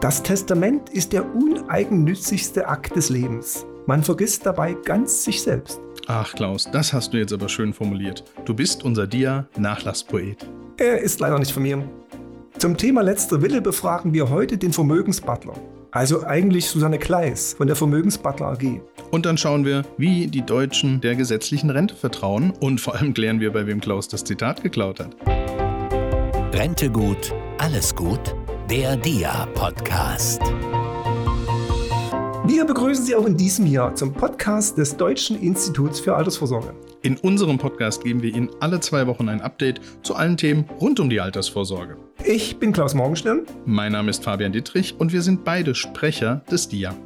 Das Testament ist der uneigennützigste Akt des Lebens. Man vergisst dabei ganz sich selbst. Ach Klaus, das hast du jetzt aber schön formuliert. Du bist unser Dia-Nachlasspoet. Er ist leider nicht von mir. Zum Thema letzter Wille befragen wir heute den Vermögensbutler. Also eigentlich Susanne Kleis von der Vermögensbutler AG. Und dann schauen wir, wie die Deutschen der gesetzlichen Rente vertrauen und vor allem klären wir, bei wem Klaus das Zitat geklaut hat. Rente gut, alles gut der DIA-Podcast. Wir begrüßen Sie auch in diesem Jahr zum Podcast des Deutschen Instituts für Altersvorsorge. In unserem Podcast geben wir Ihnen alle zwei Wochen ein Update zu allen Themen rund um die Altersvorsorge. Ich bin Klaus Morgenstern. Mein Name ist Fabian Dittrich und wir sind beide Sprecher des DIA.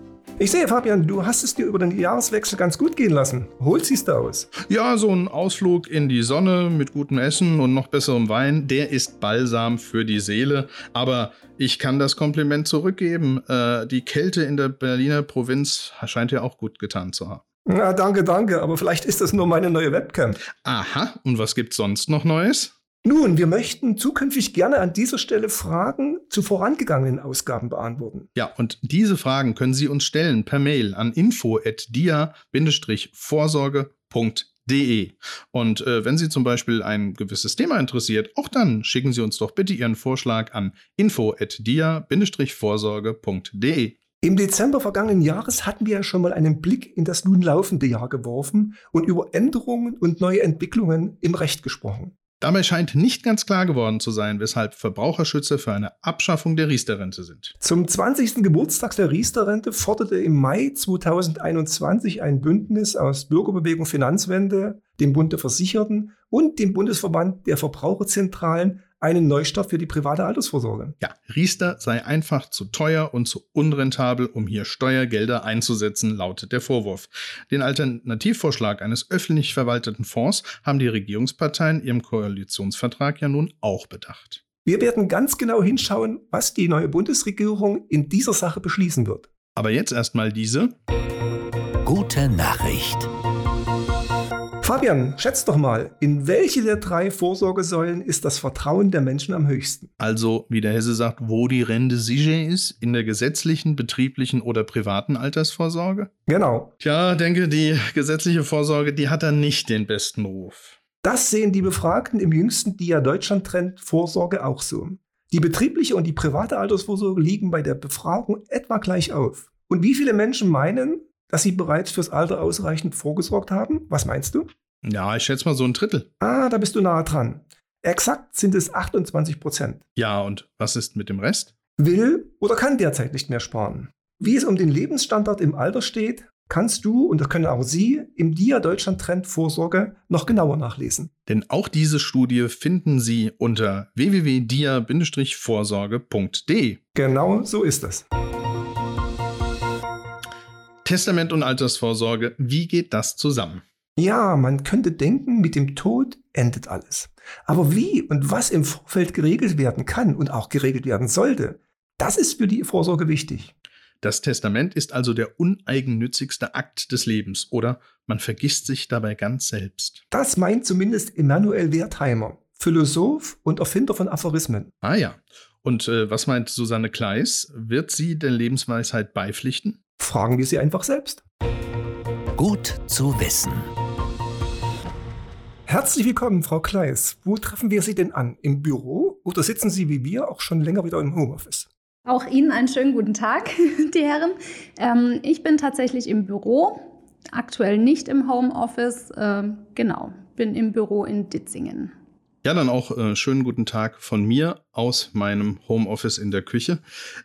Ich sehe, Fabian, du hast es dir über den Jahreswechsel ganz gut gehen lassen. Holt siehst du aus? Ja, so ein Ausflug in die Sonne mit gutem Essen und noch besserem Wein, der ist Balsam für die Seele. Aber ich kann das Kompliment zurückgeben. Äh, die Kälte in der Berliner Provinz scheint ja auch gut getan zu haben. Na, danke, danke. Aber vielleicht ist das nur meine neue Webcam. Aha, und was gibt's sonst noch Neues? Nun, wir möchten zukünftig gerne an dieser Stelle Fragen zu vorangegangenen Ausgaben beantworten. Ja, und diese Fragen können Sie uns stellen per Mail an info@dia-vorsorge.de. Und äh, wenn Sie zum Beispiel ein gewisses Thema interessiert, auch dann schicken Sie uns doch bitte Ihren Vorschlag an info@dia-vorsorge.de. Im Dezember vergangenen Jahres hatten wir ja schon mal einen Blick in das nun laufende Jahr geworfen und über Änderungen und neue Entwicklungen im Recht gesprochen. Dabei scheint nicht ganz klar geworden zu sein, weshalb Verbraucherschützer für eine Abschaffung der Riester-Rente sind. Zum 20. Geburtstag der Riester-Rente forderte im Mai 2021 ein Bündnis aus Bürgerbewegung Finanzwende, dem Bund der Versicherten und dem Bundesverband der Verbraucherzentralen einen Neustart für die private Altersvorsorge. Ja, Riester sei einfach zu teuer und zu unrentabel, um hier Steuergelder einzusetzen, lautet der Vorwurf. Den Alternativvorschlag eines öffentlich verwalteten Fonds haben die Regierungsparteien ihrem Koalitionsvertrag ja nun auch bedacht. Wir werden ganz genau hinschauen, was die neue Bundesregierung in dieser Sache beschließen wird. Aber jetzt erstmal diese gute Nachricht. Fabian, schätzt doch mal, in welche der drei Vorsorgesäulen ist das Vertrauen der Menschen am höchsten? Also, wie der Hesse sagt, wo die Rente sicher ist, in der gesetzlichen, betrieblichen oder privaten Altersvorsorge? Genau. Tja, denke, die gesetzliche Vorsorge, die hat dann nicht den besten Ruf. Das sehen die Befragten im jüngsten DIA Deutschland-Trend Vorsorge auch so. Die betriebliche und die private Altersvorsorge liegen bei der Befragung etwa gleich auf. Und wie viele Menschen meinen, dass sie bereits fürs Alter ausreichend vorgesorgt haben? Was meinst du? Ja, ich schätze mal so ein Drittel. Ah, da bist du nahe dran. Exakt sind es 28 Prozent. Ja, und was ist mit dem Rest? Will oder kann derzeit nicht mehr sparen. Wie es um den Lebensstandard im Alter steht, kannst du, und das können auch Sie, im DIA Deutschland Trend Vorsorge noch genauer nachlesen. Denn auch diese Studie finden Sie unter www.dia-vorsorge.de. Genau so ist es. Testament und Altersvorsorge, wie geht das zusammen? Ja, man könnte denken, mit dem Tod endet alles. Aber wie und was im Vorfeld geregelt werden kann und auch geregelt werden sollte, das ist für die Vorsorge wichtig. Das Testament ist also der uneigennützigste Akt des Lebens, oder man vergisst sich dabei ganz selbst. Das meint zumindest Emanuel Wertheimer, Philosoph und Erfinder von Aphorismen. Ah ja. Und äh, was meint Susanne Kleis? Wird sie der Lebensweisheit beipflichten? Fragen wir sie einfach selbst. Gut zu wissen. Herzlich willkommen, Frau Kleis. Wo treffen wir Sie denn an? Im Büro oder sitzen Sie wie wir auch schon länger wieder im Homeoffice? Auch Ihnen einen schönen guten Tag, die Herren. Ähm, ich bin tatsächlich im Büro, aktuell nicht im Homeoffice. Ähm, genau, bin im Büro in Ditzingen. Ja, dann auch äh, schönen guten Tag von mir aus meinem Homeoffice in der Küche.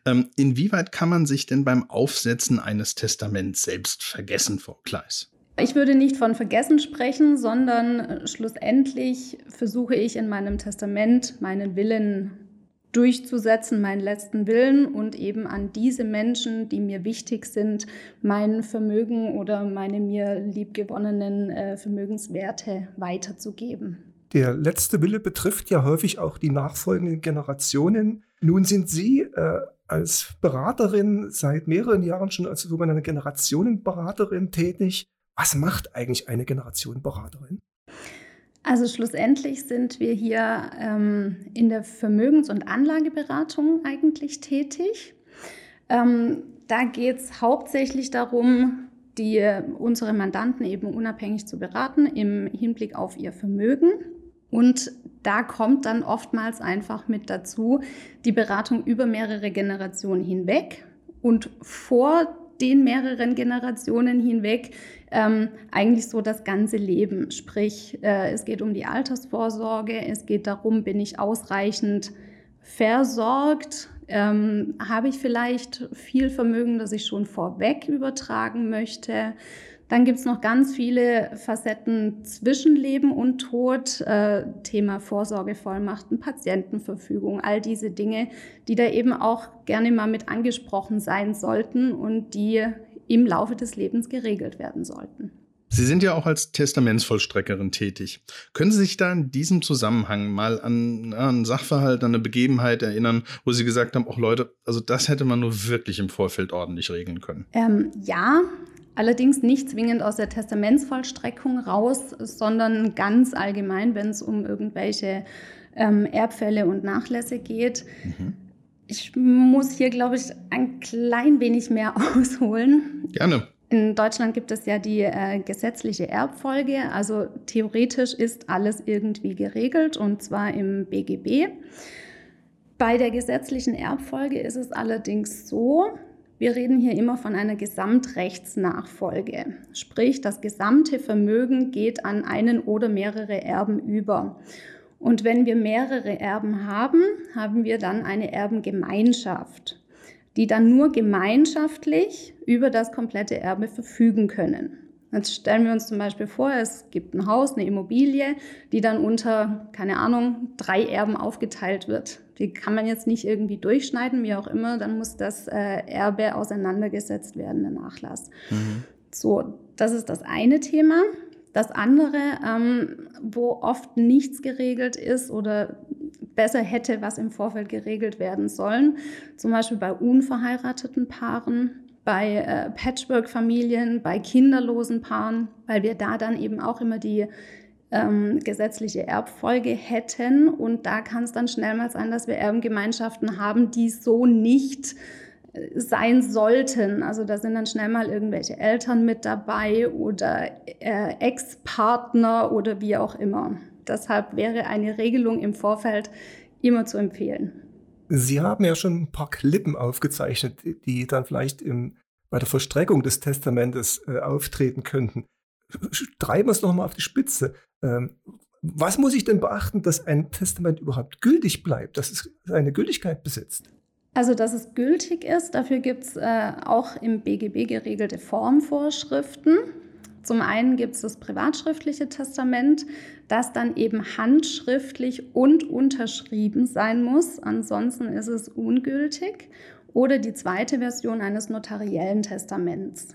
Ähm, inwieweit kann man sich denn beim Aufsetzen eines Testaments selbst vergessen, Frau Kleis? Ich würde nicht von Vergessen sprechen, sondern äh, schlussendlich versuche ich in meinem Testament meinen Willen durchzusetzen, meinen letzten Willen und eben an diese Menschen, die mir wichtig sind, mein Vermögen oder meine mir liebgewonnenen äh, Vermögenswerte weiterzugeben. Der letzte Wille betrifft ja häufig auch die nachfolgenden Generationen. Nun sind Sie äh, als Beraterin seit mehreren Jahren schon als sogenannte Generationenberaterin tätig. Was macht eigentlich eine Generationenberaterin? Also schlussendlich sind wir hier ähm, in der Vermögens- und Anlageberatung eigentlich tätig. Ähm, da geht es hauptsächlich darum, die, unsere Mandanten eben unabhängig zu beraten im Hinblick auf ihr Vermögen. Und da kommt dann oftmals einfach mit dazu die Beratung über mehrere Generationen hinweg und vor den mehreren Generationen hinweg ähm, eigentlich so das ganze Leben. Sprich, äh, es geht um die Altersvorsorge, es geht darum, bin ich ausreichend versorgt, ähm, habe ich vielleicht viel Vermögen, das ich schon vorweg übertragen möchte. Dann gibt es noch ganz viele Facetten zwischen Leben und Tod, äh, Thema Vorsorgevollmachten, Patientenverfügung, all diese Dinge, die da eben auch gerne mal mit angesprochen sein sollten und die im Laufe des Lebens geregelt werden sollten. Sie sind ja auch als Testamentsvollstreckerin tätig. Können Sie sich da in diesem Zusammenhang mal an, einen Sachverhalt, an eine Begebenheit erinnern, wo Sie gesagt haben, auch Leute, also das hätte man nur wirklich im Vorfeld ordentlich regeln können? Ähm, ja, allerdings nicht zwingend aus der Testamentsvollstreckung raus, sondern ganz allgemein, wenn es um irgendwelche ähm, Erbfälle und Nachlässe geht. Mhm. Ich muss hier, glaube ich, ein klein wenig mehr ausholen. Gerne. In Deutschland gibt es ja die äh, gesetzliche Erbfolge. Also theoretisch ist alles irgendwie geregelt und zwar im BGB. Bei der gesetzlichen Erbfolge ist es allerdings so, wir reden hier immer von einer Gesamtrechtsnachfolge. Sprich, das gesamte Vermögen geht an einen oder mehrere Erben über. Und wenn wir mehrere Erben haben, haben wir dann eine Erbengemeinschaft die dann nur gemeinschaftlich über das komplette Erbe verfügen können. Jetzt stellen wir uns zum Beispiel vor, es gibt ein Haus, eine Immobilie, die dann unter, keine Ahnung, drei Erben aufgeteilt wird. Die kann man jetzt nicht irgendwie durchschneiden, wie auch immer, dann muss das äh, Erbe auseinandergesetzt werden, der Nachlass. Mhm. So, das ist das eine Thema. Das andere, ähm, wo oft nichts geregelt ist oder besser hätte, was im Vorfeld geregelt werden sollen. Zum Beispiel bei unverheirateten Paaren, bei äh, Patchwork-Familien, bei kinderlosen Paaren, weil wir da dann eben auch immer die ähm, gesetzliche Erbfolge hätten. Und da kann es dann schnell mal sein, dass wir Erbengemeinschaften haben, die so nicht äh, sein sollten. Also da sind dann schnell mal irgendwelche Eltern mit dabei oder äh, Ex-Partner oder wie auch immer. Deshalb wäre eine Regelung im Vorfeld immer zu empfehlen. Sie haben ja schon ein paar Klippen aufgezeichnet, die dann vielleicht im, bei der Vollstreckung des Testamentes äh, auftreten könnten. Treiben wir es nochmal auf die Spitze. Ähm, was muss ich denn beachten, dass ein Testament überhaupt gültig bleibt, dass es eine Gültigkeit besitzt? Also, dass es gültig ist, dafür gibt es äh, auch im BGB geregelte Formvorschriften. Zum einen gibt es das privatschriftliche Testament, das dann eben handschriftlich und unterschrieben sein muss. Ansonsten ist es ungültig. Oder die zweite Version eines notariellen Testaments.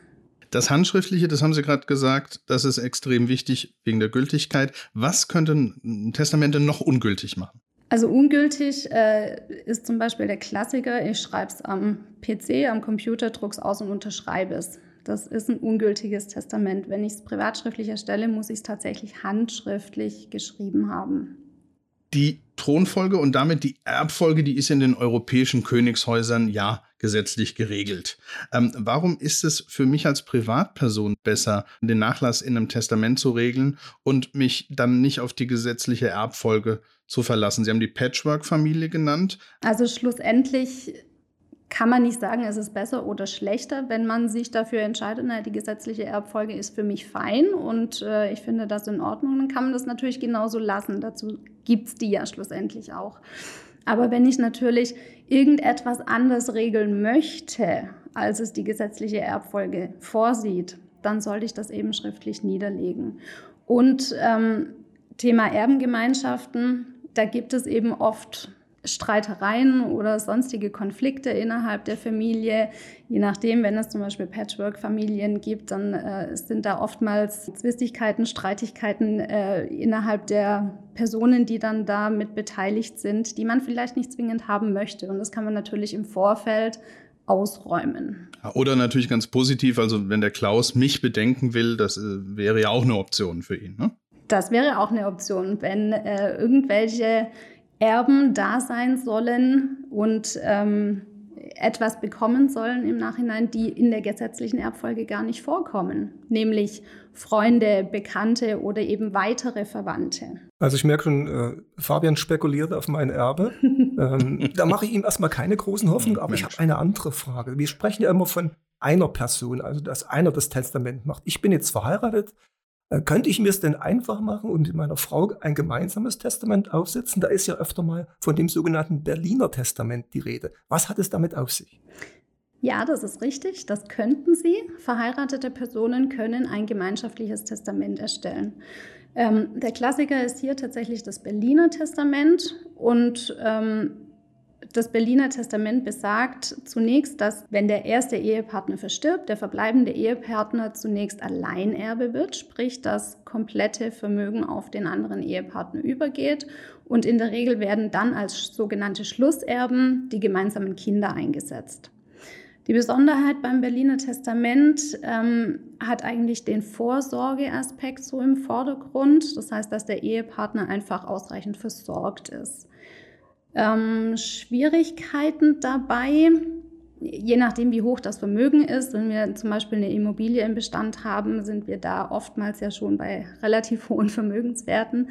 Das Handschriftliche, das haben Sie gerade gesagt, das ist extrem wichtig wegen der Gültigkeit. Was könnten Testamente noch ungültig machen? Also ungültig äh, ist zum Beispiel der Klassiker, ich schreibe es am PC, am Computer, druck's aus und unterschreibe es. Das ist ein ungültiges Testament. Wenn ich es privatschriftlich erstelle, muss ich es tatsächlich handschriftlich geschrieben haben. Die Thronfolge und damit die Erbfolge, die ist in den europäischen Königshäusern ja gesetzlich geregelt. Ähm, warum ist es für mich als Privatperson besser, den Nachlass in einem Testament zu regeln und mich dann nicht auf die gesetzliche Erbfolge zu verlassen? Sie haben die Patchwork-Familie genannt. Also schlussendlich kann man nicht sagen, es ist besser oder schlechter, wenn man sich dafür entscheidet, na, die gesetzliche Erbfolge ist für mich fein und äh, ich finde das in Ordnung, dann kann man das natürlich genauso lassen. Dazu gibt es die ja schlussendlich auch. Aber wenn ich natürlich irgendetwas anders regeln möchte, als es die gesetzliche Erbfolge vorsieht, dann sollte ich das eben schriftlich niederlegen. Und ähm, Thema Erbengemeinschaften, da gibt es eben oft Streitereien oder sonstige Konflikte innerhalb der Familie. Je nachdem, wenn es zum Beispiel Patchwork-Familien gibt, dann äh, sind da oftmals Zwistigkeiten, Streitigkeiten äh, innerhalb der Personen, die dann da mit beteiligt sind, die man vielleicht nicht zwingend haben möchte. Und das kann man natürlich im Vorfeld ausräumen. Oder natürlich ganz positiv, also wenn der Klaus mich bedenken will, das äh, wäre ja auch eine Option für ihn. Ne? Das wäre auch eine Option, wenn äh, irgendwelche Erben da sein sollen und ähm, etwas bekommen sollen im Nachhinein, die in der gesetzlichen Erbfolge gar nicht vorkommen, nämlich Freunde, Bekannte oder eben weitere Verwandte. Also ich merke schon, äh, Fabian spekuliert auf mein Erbe. ähm, da mache ich ihm erstmal keine großen Hoffnungen, aber ich habe eine andere Frage. Wir sprechen ja immer von einer Person, also dass einer das Testament macht. Ich bin jetzt verheiratet, könnte ich mir es denn einfach machen und mit meiner Frau ein gemeinsames Testament aufsetzen? Da ist ja öfter mal von dem sogenannten Berliner Testament die Rede. Was hat es damit auf sich? Ja, das ist richtig. Das könnten Sie. Verheiratete Personen können ein gemeinschaftliches Testament erstellen. Ähm, der Klassiker ist hier tatsächlich das Berliner Testament und ähm, das Berliner Testament besagt zunächst, dass wenn der erste Ehepartner verstirbt, der verbleibende Ehepartner zunächst Alleinerbe wird, sprich das komplette Vermögen auf den anderen Ehepartner übergeht. Und in der Regel werden dann als sogenannte Schlusserben die gemeinsamen Kinder eingesetzt. Die Besonderheit beim Berliner Testament ähm, hat eigentlich den Vorsorgeaspekt so im Vordergrund. Das heißt, dass der Ehepartner einfach ausreichend versorgt ist. Ähm, Schwierigkeiten dabei, je nachdem, wie hoch das Vermögen ist, wenn wir zum Beispiel eine Immobilie im Bestand haben, sind wir da oftmals ja schon bei relativ hohen Vermögenswerten.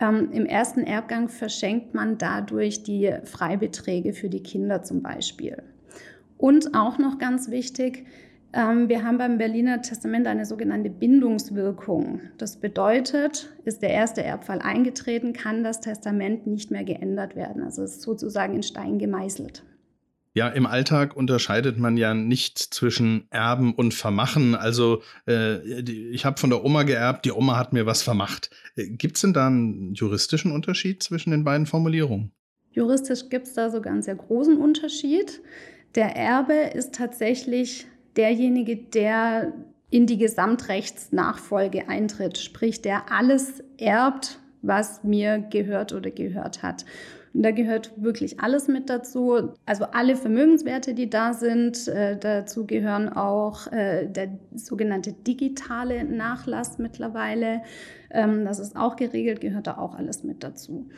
Ähm, Im ersten Erbgang verschenkt man dadurch die Freibeträge für die Kinder zum Beispiel. Und auch noch ganz wichtig, wir haben beim Berliner Testament eine sogenannte Bindungswirkung. Das bedeutet, ist der erste Erbfall eingetreten, kann das Testament nicht mehr geändert werden. Also es ist sozusagen in Stein gemeißelt. Ja, im Alltag unterscheidet man ja nicht zwischen Erben und Vermachen. Also äh, ich habe von der Oma geerbt, die Oma hat mir was vermacht. Äh, gibt es denn da einen juristischen Unterschied zwischen den beiden Formulierungen? Juristisch gibt es da sogar einen sehr großen Unterschied. Der Erbe ist tatsächlich derjenige, der in die Gesamtrechtsnachfolge eintritt, sprich der alles erbt, was mir gehört oder gehört hat. Und da gehört wirklich alles mit dazu. Also alle Vermögenswerte, die da sind. Äh, dazu gehören auch äh, der sogenannte digitale Nachlass mittlerweile. Ähm, das ist auch geregelt, gehört da auch alles mit dazu.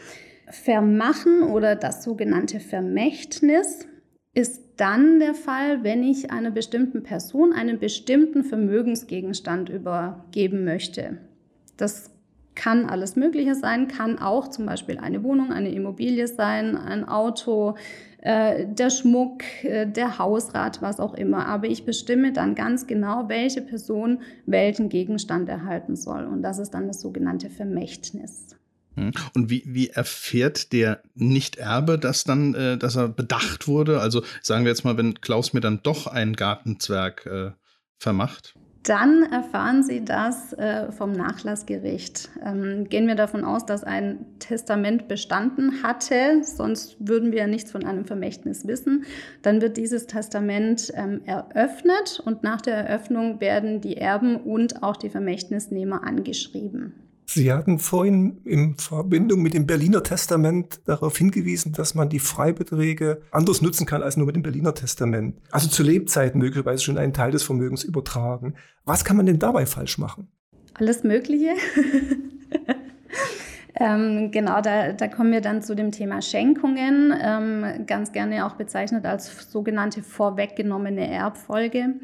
Vermachen oder das sogenannte Vermächtnis ist dann der Fall, wenn ich einer bestimmten Person einen bestimmten Vermögensgegenstand übergeben möchte. Das kann alles Mögliche sein, kann auch zum Beispiel eine Wohnung, eine Immobilie sein, ein Auto, äh, der Schmuck, äh, der Hausrat, was auch immer. Aber ich bestimme dann ganz genau, welche Person welchen Gegenstand erhalten soll. Und das ist dann das sogenannte Vermächtnis. Hm. Und wie, wie erfährt der Nicht-Erbe das dann, äh, dass er bedacht wurde? Also sagen wir jetzt mal, wenn Klaus mir dann doch ein Gartenzwerg äh, vermacht. Dann erfahren Sie das äh, vom Nachlassgericht. Ähm, gehen wir davon aus, dass ein Testament bestanden hatte, sonst würden wir ja nichts von einem Vermächtnis wissen. Dann wird dieses Testament ähm, eröffnet und nach der Eröffnung werden die Erben und auch die Vermächtnisnehmer angeschrieben. Sie hatten vorhin in Verbindung mit dem Berliner Testament darauf hingewiesen, dass man die Freibeträge anders nutzen kann als nur mit dem Berliner Testament. Also zu Lebzeiten möglicherweise schon einen Teil des Vermögens übertragen. Was kann man denn dabei falsch machen? Alles Mögliche. ähm, genau, da, da, kommen wir dann zu dem Thema Schenkungen, ähm, ganz gerne auch bezeichnet als sogenannte vorweggenommene Erbfolge.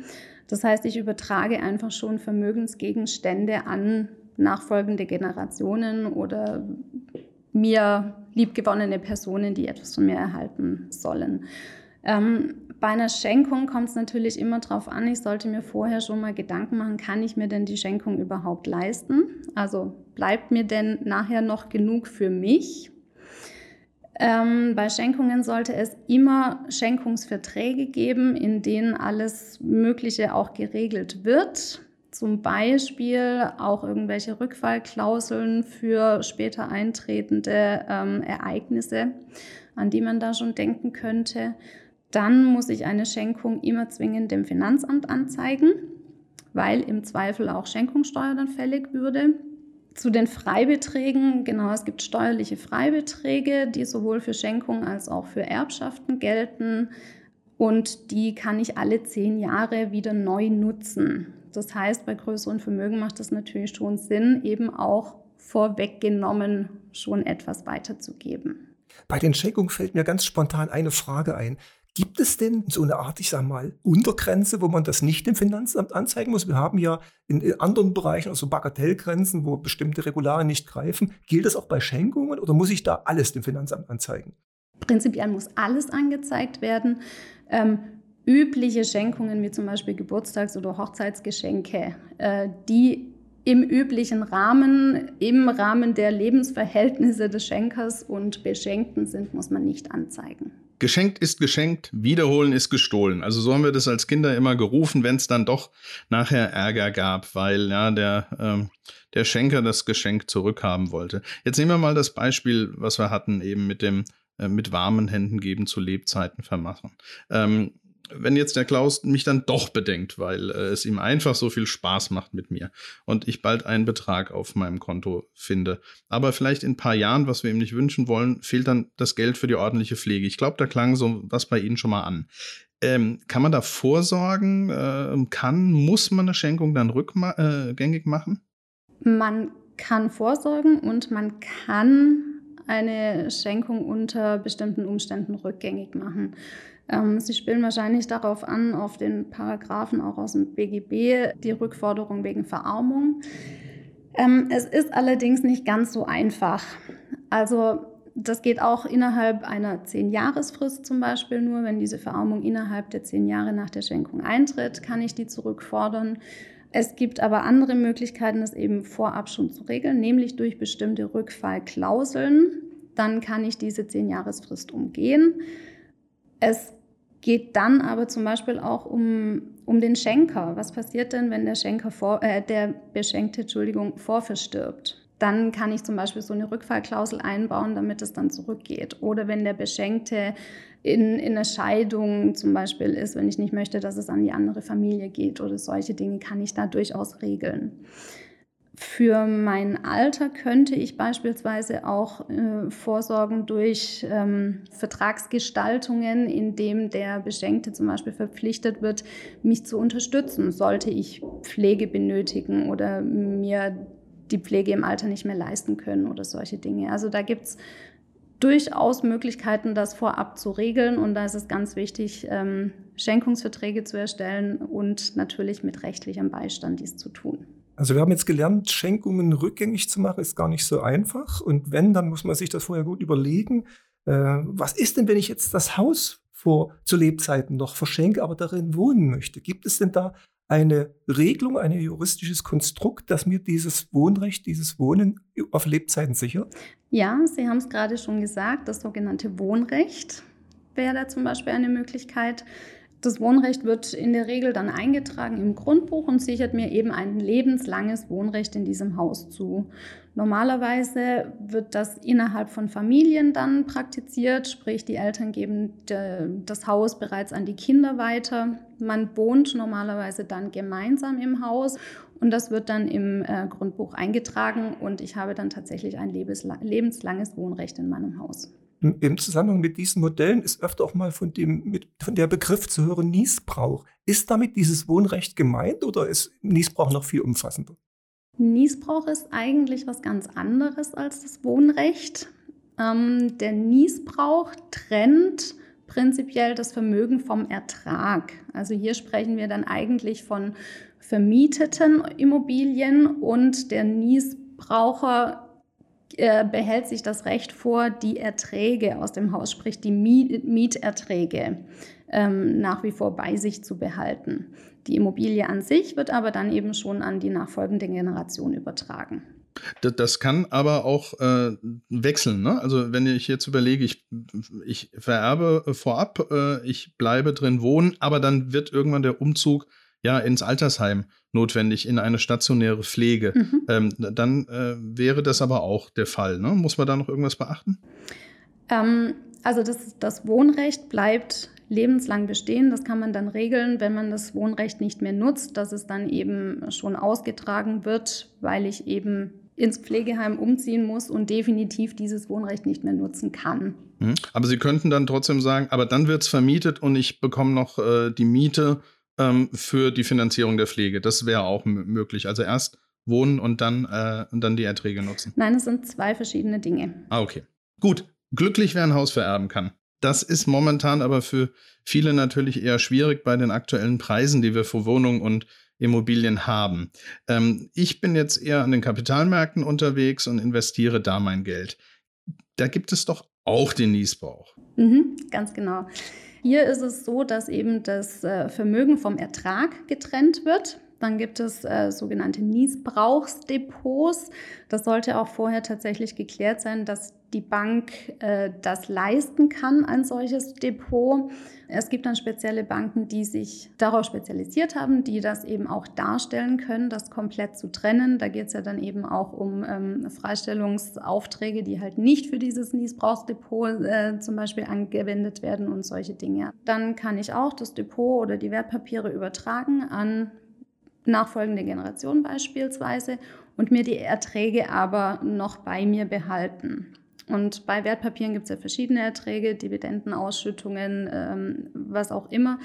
Das heißt, ich übertrage einfach schon Vermögensgegenstände an nachfolgende Generationen oder mir liebgewonnene Personen, die etwas von mir erhalten sollen. Ähm, bei einer Schenkung kommt es natürlich immer darauf an, ich sollte mir vorher schon mal Gedanken machen, kann ich mir denn die Schenkung überhaupt leisten? Also bleibt mir denn nachher noch genug für mich? Ähm, bei Schenkungen sollte es immer Schenkungsverträge geben, in denen alles Mögliche auch geregelt wird zum Beispiel auch irgendwelche Rückfallklauseln für später eintretende ähm, Ereignisse, an die man da schon denken könnte. Dann muss ich eine Schenkung immer zwingend dem Finanzamt anzeigen, weil im Zweifel auch Schenkungssteuer dann fällig würde. Zu den Freibeträgen, genau, es gibt steuerliche Freibeträge, die sowohl für Schenkungen als auch für Erbschaften gelten. Und die kann ich alle zehn Jahre wieder neu nutzen. Das heißt, bei größeren Vermögen macht es natürlich schon Sinn, eben auch vorweggenommen schon etwas weiterzugeben. Bei den Schenkungen fällt mir ganz spontan eine Frage ein. Gibt es denn so eine Art, ich sag mal, Untergrenze, wo man das nicht dem Finanzamt anzeigen muss? Wir haben ja in anderen Bereichen auch so Bagatellgrenzen, wo bestimmte Regularien nicht greifen. Gilt das auch bei Schenkungen oder muss ich da alles dem Finanzamt anzeigen? Prinzipiell muss alles angezeigt werden. Ähm, übliche Schenkungen wie zum Beispiel Geburtstags- oder Hochzeitsgeschenke, äh, die im üblichen Rahmen, im Rahmen der Lebensverhältnisse des Schenkers und Beschenkten sind, muss man nicht anzeigen. Geschenkt ist geschenkt, wiederholen ist gestohlen. Also so haben wir das als Kinder immer gerufen, wenn es dann doch nachher Ärger gab, weil ja der, ähm, der Schenker das Geschenk zurückhaben wollte. Jetzt nehmen wir mal das Beispiel, was wir hatten, eben mit dem äh, mit warmen Händen geben zu Lebzeiten vermachen. Ähm, wenn jetzt der Klaus mich dann doch bedenkt, weil äh, es ihm einfach so viel Spaß macht mit mir und ich bald einen Betrag auf meinem Konto finde, aber vielleicht in ein paar Jahren, was wir ihm nicht wünschen wollen, fehlt dann das Geld für die ordentliche Pflege. Ich glaube, da klang so was bei Ihnen schon mal an. Ähm, kann man da vorsorgen? Äh, kann, muss man eine Schenkung dann rückgängig äh, machen? Man kann vorsorgen und man kann eine Schenkung unter bestimmten Umständen rückgängig machen. Ähm, Sie spielen wahrscheinlich darauf an, auf den Paragraphen auch aus dem BGB, die Rückforderung wegen Verarmung. Ähm, es ist allerdings nicht ganz so einfach. Also das geht auch innerhalb einer Zehn-Jahresfrist zum Beispiel nur. Wenn diese Verarmung innerhalb der zehn Jahre nach der Schenkung eintritt, kann ich die zurückfordern. Es gibt aber andere Möglichkeiten, das eben vorab schon zu regeln, nämlich durch bestimmte Rückfallklauseln. Dann kann ich diese Zehn-Jahresfrist umgehen. Es geht dann aber zum Beispiel auch um, um den Schenker. Was passiert denn, wenn der Schenker vor, äh, der Beschenkte, Entschuldigung, vorverstirbt? Dann kann ich zum Beispiel so eine Rückfallklausel einbauen, damit es dann zurückgeht. Oder wenn der Beschenkte in, in einer Scheidung zum Beispiel ist, wenn ich nicht möchte, dass es an die andere Familie geht oder solche Dinge, kann ich da durchaus regeln. Für mein Alter könnte ich beispielsweise auch äh, vorsorgen durch ähm, Vertragsgestaltungen, in dem der Beschenkte zum Beispiel verpflichtet wird, mich zu unterstützen, sollte ich Pflege benötigen oder mir die Pflege im Alter nicht mehr leisten können oder solche Dinge. Also da gibt es durchaus Möglichkeiten, das vorab zu regeln. Und da ist es ganz wichtig, ähm, Schenkungsverträge zu erstellen und natürlich mit rechtlichem Beistand dies zu tun. Also wir haben jetzt gelernt, Schenkungen rückgängig zu machen, ist gar nicht so einfach. Und wenn, dann muss man sich das vorher gut überlegen. Äh, was ist denn, wenn ich jetzt das Haus vor, zu Lebzeiten noch verschenke, aber darin wohnen möchte? Gibt es denn da eine Regelung, ein juristisches Konstrukt, das mir dieses Wohnrecht, dieses Wohnen auf Lebzeiten sichert? Ja, Sie haben es gerade schon gesagt, das sogenannte Wohnrecht wäre da zum Beispiel eine Möglichkeit. Das Wohnrecht wird in der Regel dann eingetragen im Grundbuch und sichert mir eben ein lebenslanges Wohnrecht in diesem Haus zu. Normalerweise wird das innerhalb von Familien dann praktiziert, sprich die Eltern geben das Haus bereits an die Kinder weiter. Man wohnt normalerweise dann gemeinsam im Haus und das wird dann im äh, Grundbuch eingetragen und ich habe dann tatsächlich ein lebenslanges Wohnrecht in meinem Haus. Im Zusammenhang mit diesen Modellen ist öfter auch mal von, dem, mit, von der Begriff zu hören Niesbrauch. Ist damit dieses Wohnrecht gemeint oder ist Niesbrauch noch viel umfassender? Niesbrauch ist eigentlich was ganz anderes als das Wohnrecht. Ähm, der Niesbrauch trennt prinzipiell das Vermögen vom Ertrag. Also hier sprechen wir dann eigentlich von vermieteten Immobilien und der Niesbraucher äh, behält sich das Recht vor, die Erträge aus dem Haus, sprich die Mieterträge, ähm, nach wie vor bei sich zu behalten. Die Immobilie an sich wird aber dann eben schon an die nachfolgende Generation übertragen. Das, kann aber auch äh, wechseln. Ne? Also wenn ich jetzt überlege, ich, ich vererbe vorab, äh, ich bleibe drin wohnen, aber dann wird irgendwann der Umzug ja ins Altersheim notwendig, in eine stationäre Pflege. Mhm. Ähm, dann äh, wäre das aber auch der Fall. Ne? Muss man da noch irgendwas beachten? Ähm, also das, das Wohnrecht bleibt lebenslang bestehen. Das kann man dann regeln, wenn man das Wohnrecht nicht mehr nutzt, dass es dann eben schon ausgetragen wird, weil ich eben ins Pflegeheim umziehen muss und definitiv dieses Wohnrecht nicht mehr nutzen kann. Mhm. Aber Sie könnten dann trotzdem sagen, aber dann wird es vermietet und ich bekomme noch äh, die Miete ähm, für die Finanzierung der Pflege. Das wäre auch möglich. Also erst wohnen und dann, äh, und dann die Erträge nutzen. Nein, es sind zwei verschiedene Dinge. Ah, okay. Gut. Glücklich, wer ein Haus vererben kann. Das ist momentan aber für viele natürlich eher schwierig bei den aktuellen Preisen, die wir für Wohnungen und Immobilien haben. Ähm, ich bin jetzt eher an den Kapitalmärkten unterwegs und investiere da mein Geld. Da gibt es doch auch den Niesbrauch. Mhm, ganz genau. Hier ist es so, dass eben das äh, Vermögen vom Ertrag getrennt wird. Dann gibt es äh, sogenannte Niesbrauchsdepots. Das sollte auch vorher tatsächlich geklärt sein, dass die Bank äh, das leisten kann, ein solches Depot. Es gibt dann spezielle Banken, die sich darauf spezialisiert haben, die das eben auch darstellen können, das komplett zu trennen. Da geht es ja dann eben auch um ähm, Freistellungsaufträge, die halt nicht für dieses Niesbrauchsdepot äh, zum Beispiel angewendet werden und solche Dinge. Dann kann ich auch das Depot oder die Wertpapiere übertragen an nachfolgende Generation beispielsweise und mir die Erträge aber noch bei mir behalten. Und bei Wertpapieren gibt es ja verschiedene Erträge, Dividendenausschüttungen, ähm, was auch immer.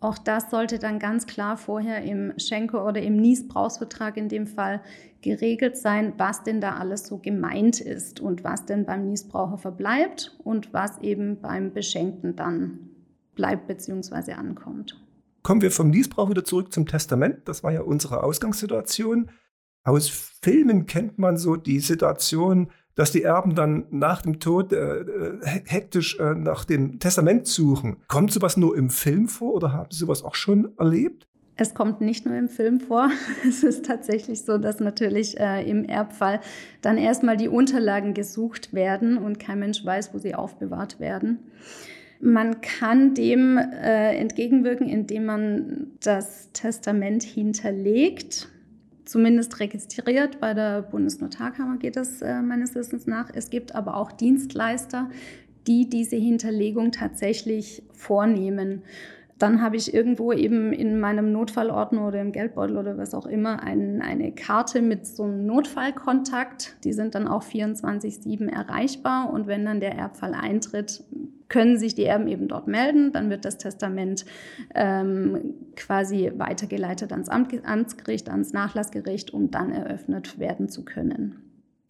Auch das sollte dann ganz klar vorher im Schenker- oder im Niesbrauchsvertrag in dem Fall geregelt sein, was denn da alles so gemeint ist und was denn beim Niesbraucher verbleibt und was eben beim Beschenkten dann bleibt bzw. ankommt. Kommen wir vom Niesbrauch wieder zurück zum Testament. Das war ja unsere Ausgangssituation. Aus Filmen kennt man so die Situation, dass die Erben dann nach dem Tod äh, äh, hektisch äh, nach dem Testament suchen. Kommt sowas nur im Film vor oder haben Sie sowas auch schon erlebt? Es kommt nicht nur im Film vor. Es ist tatsächlich so, dass natürlich äh, im Erbfall dann erstmal die Unterlagen gesucht werden und kein Mensch weiß, wo sie aufbewahrt werden. Man kann dem äh, entgegenwirken, indem man das Testament hinterlegt, zumindest registriert. Bei der Bundesnotarkammer geht das äh, meines Wissens nach. Es gibt aber auch Dienstleister, die diese Hinterlegung tatsächlich vornehmen. Dann habe ich irgendwo eben in meinem Notfallordner oder im Geldbeutel oder was auch immer ein, eine Karte mit so einem Notfallkontakt. Die sind dann auch 24-7 erreichbar. Und wenn dann der Erbfall eintritt, können sich die Erben eben dort melden. Dann wird das Testament ähm, quasi weitergeleitet ans Amtsgericht, ans Nachlassgericht, um dann eröffnet werden zu können.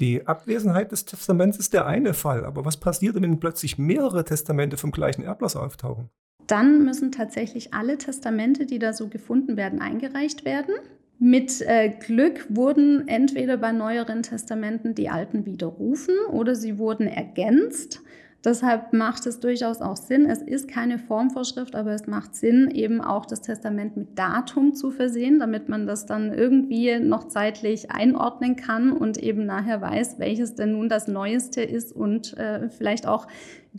Die Abwesenheit des Testaments ist der eine Fall, aber was passiert, wenn plötzlich mehrere Testamente vom gleichen Erblass auftauchen? Dann müssen tatsächlich alle Testamente, die da so gefunden werden, eingereicht werden. Mit äh, Glück wurden entweder bei neueren Testamenten die alten widerrufen oder sie wurden ergänzt. Deshalb macht es durchaus auch Sinn. Es ist keine Formvorschrift, aber es macht Sinn, eben auch das Testament mit Datum zu versehen, damit man das dann irgendwie noch zeitlich einordnen kann und eben nachher weiß, welches denn nun das Neueste ist und äh, vielleicht auch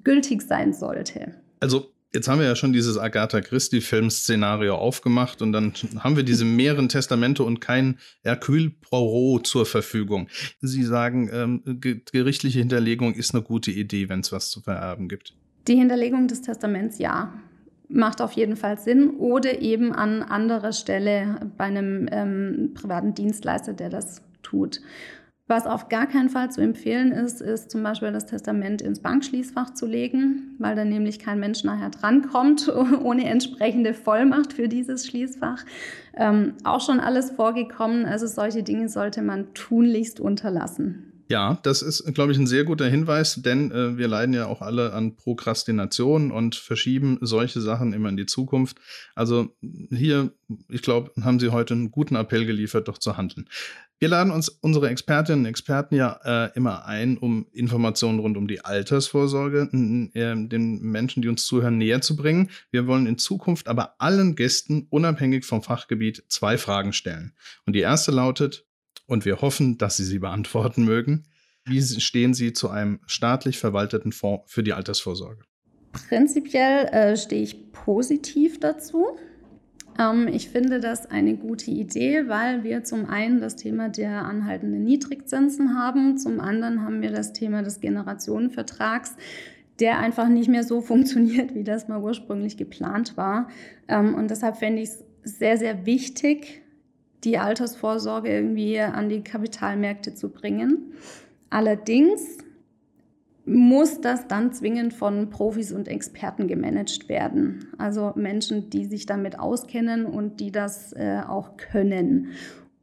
gültig sein sollte. Also Jetzt haben wir ja schon dieses Agatha Christie-Film-Szenario aufgemacht und dann haben wir diese mehreren Testamente und kein Hercule Poirot zur Verfügung. Sie sagen, ähm, gerichtliche Hinterlegung ist eine gute Idee, wenn es was zu vererben gibt. Die Hinterlegung des Testaments, ja. Macht auf jeden Fall Sinn oder eben an anderer Stelle bei einem ähm, privaten Dienstleister, der das tut. Was auf gar keinen Fall zu empfehlen ist, ist zum Beispiel das Testament ins Bankschließfach zu legen, weil dann nämlich kein Mensch nachher drankommt ohne entsprechende Vollmacht für dieses Schließfach. Ähm, auch schon alles vorgekommen, also solche Dinge sollte man tunlichst unterlassen. Ja, das ist, glaube ich, ein sehr guter Hinweis, denn äh, wir leiden ja auch alle an Prokrastination und verschieben solche Sachen immer in die Zukunft. Also hier, ich glaube, haben Sie heute einen guten Appell geliefert, doch zu handeln. Wir laden uns unsere Expertinnen und Experten ja äh, immer ein, um Informationen rund um die Altersvorsorge äh, den Menschen, die uns zuhören, näher zu bringen. Wir wollen in Zukunft aber allen Gästen unabhängig vom Fachgebiet zwei Fragen stellen. Und die erste lautet, und wir hoffen, dass Sie sie beantworten mögen, wie stehen Sie zu einem staatlich verwalteten Fonds für die Altersvorsorge? Prinzipiell äh, stehe ich positiv dazu. Ähm, ich finde das eine gute Idee, weil wir zum einen das Thema der anhaltenden Niedrigzinsen haben, zum anderen haben wir das Thema des Generationenvertrags, der einfach nicht mehr so funktioniert, wie das mal ursprünglich geplant war. Ähm, und deshalb fände ich es sehr, sehr wichtig, die Altersvorsorge irgendwie an die Kapitalmärkte zu bringen. Allerdings muss das dann zwingend von Profis und Experten gemanagt werden. Also Menschen, die sich damit auskennen und die das äh, auch können.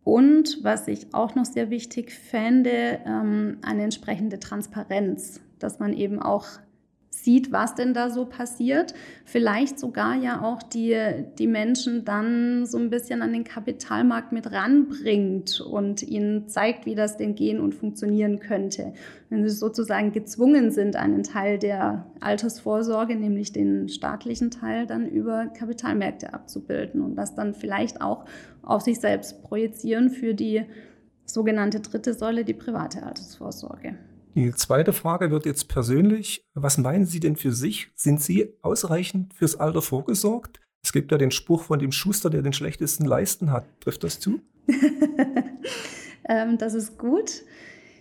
Und was ich auch noch sehr wichtig fände, ähm, eine entsprechende Transparenz, dass man eben auch sieht, was denn da so passiert. Vielleicht sogar ja auch die, die Menschen dann so ein bisschen an den Kapitalmarkt mit ranbringt und ihnen zeigt, wie das denn gehen und funktionieren könnte. Wenn sie sozusagen gezwungen sind, einen Teil der Altersvorsorge, nämlich den staatlichen Teil, dann über Kapitalmärkte abzubilden und das dann vielleicht auch auf sich selbst projizieren für die sogenannte dritte Säule, die private Altersvorsorge. Die zweite Frage wird jetzt persönlich. Was meinen Sie denn für sich? Sind Sie ausreichend fürs Alter vorgesorgt? Es gibt ja den Spruch von dem Schuster, der den schlechtesten Leisten hat. Trifft das zu? ähm, das ist gut.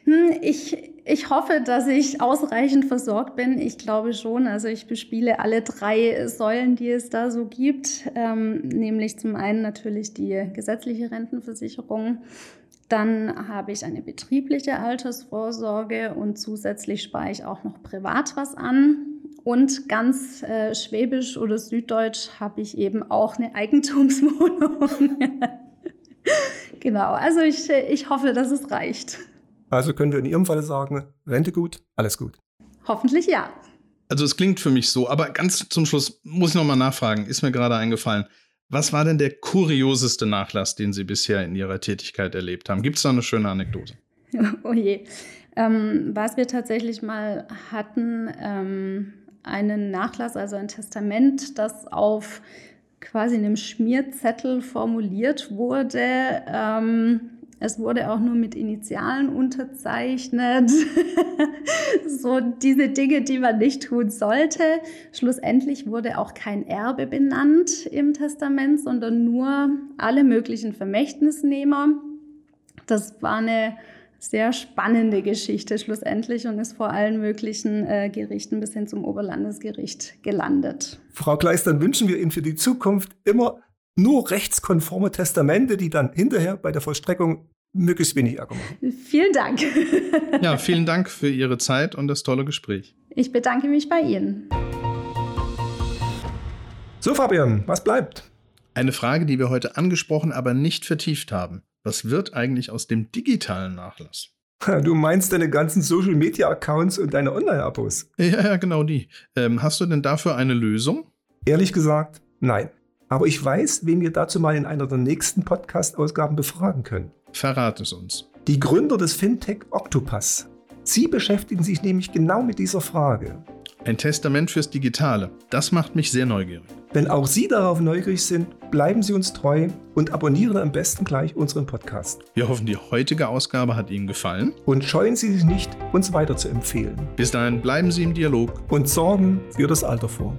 Hm, ich, ich hoffe, dass ich ausreichend versorgt bin. Ich glaube schon. Also ich bespiele alle drei Säulen, die es da so gibt. Ähm, nämlich zum einen natürlich die gesetzliche Rentenversicherung, dann habe ich eine betriebliche Altersvorsorge und zusätzlich spare ich auch noch privat was an. Und ganz äh, schwäbisch oder süddeutsch habe ich eben auch eine Eigentumswohnung. genau, also ich, ich hoffe, dass es reicht. Also können wir in Ihrem Fall sagen, Rente gut, alles gut. Hoffentlich ja. Also es klingt für mich so, aber ganz zum Schluss muss ich nochmal nachfragen, ist mir gerade eingefallen. Was war denn der kurioseste Nachlass, den Sie bisher in Ihrer Tätigkeit erlebt haben? Gibt es da eine schöne Anekdote? Oh je. Ähm, was wir tatsächlich mal hatten, ähm, einen Nachlass, also ein Testament, das auf quasi einem Schmierzettel formuliert wurde. Ähm, es wurde auch nur mit Initialen unterzeichnet. so diese Dinge, die man nicht tun sollte. Schlussendlich wurde auch kein Erbe benannt im Testament, sondern nur alle möglichen Vermächtnisnehmer. Das war eine sehr spannende Geschichte schlussendlich und ist vor allen möglichen äh, Gerichten bis hin zum Oberlandesgericht gelandet. Frau Kleist, dann wünschen wir Ihnen für die Zukunft immer nur rechtskonforme Testamente, die dann hinterher bei der Vollstreckung möglichst wenig Ärger machen. Vielen Dank. ja, vielen Dank für Ihre Zeit und das tolle Gespräch. Ich bedanke mich bei Ihnen. So, Fabian, was bleibt? Eine Frage, die wir heute angesprochen, aber nicht vertieft haben. Was wird eigentlich aus dem digitalen Nachlass? Du meinst deine ganzen Social Media Accounts und deine Online-Abos? Ja, ja, genau die. Ähm, hast du denn dafür eine Lösung? Ehrlich gesagt, nein. Aber ich weiß, wen wir dazu mal in einer der nächsten Podcast-Ausgaben befragen können. Verrat es uns. Die Gründer des Fintech Octopus. Sie beschäftigen sich nämlich genau mit dieser Frage. Ein Testament fürs Digitale. Das macht mich sehr neugierig. Wenn auch Sie darauf neugierig sind, bleiben Sie uns treu und abonnieren am besten gleich unseren Podcast. Wir hoffen, die heutige Ausgabe hat Ihnen gefallen. Und scheuen Sie sich nicht, uns weiter zu empfehlen. Bis dahin bleiben Sie im Dialog und sorgen für das Alter vor.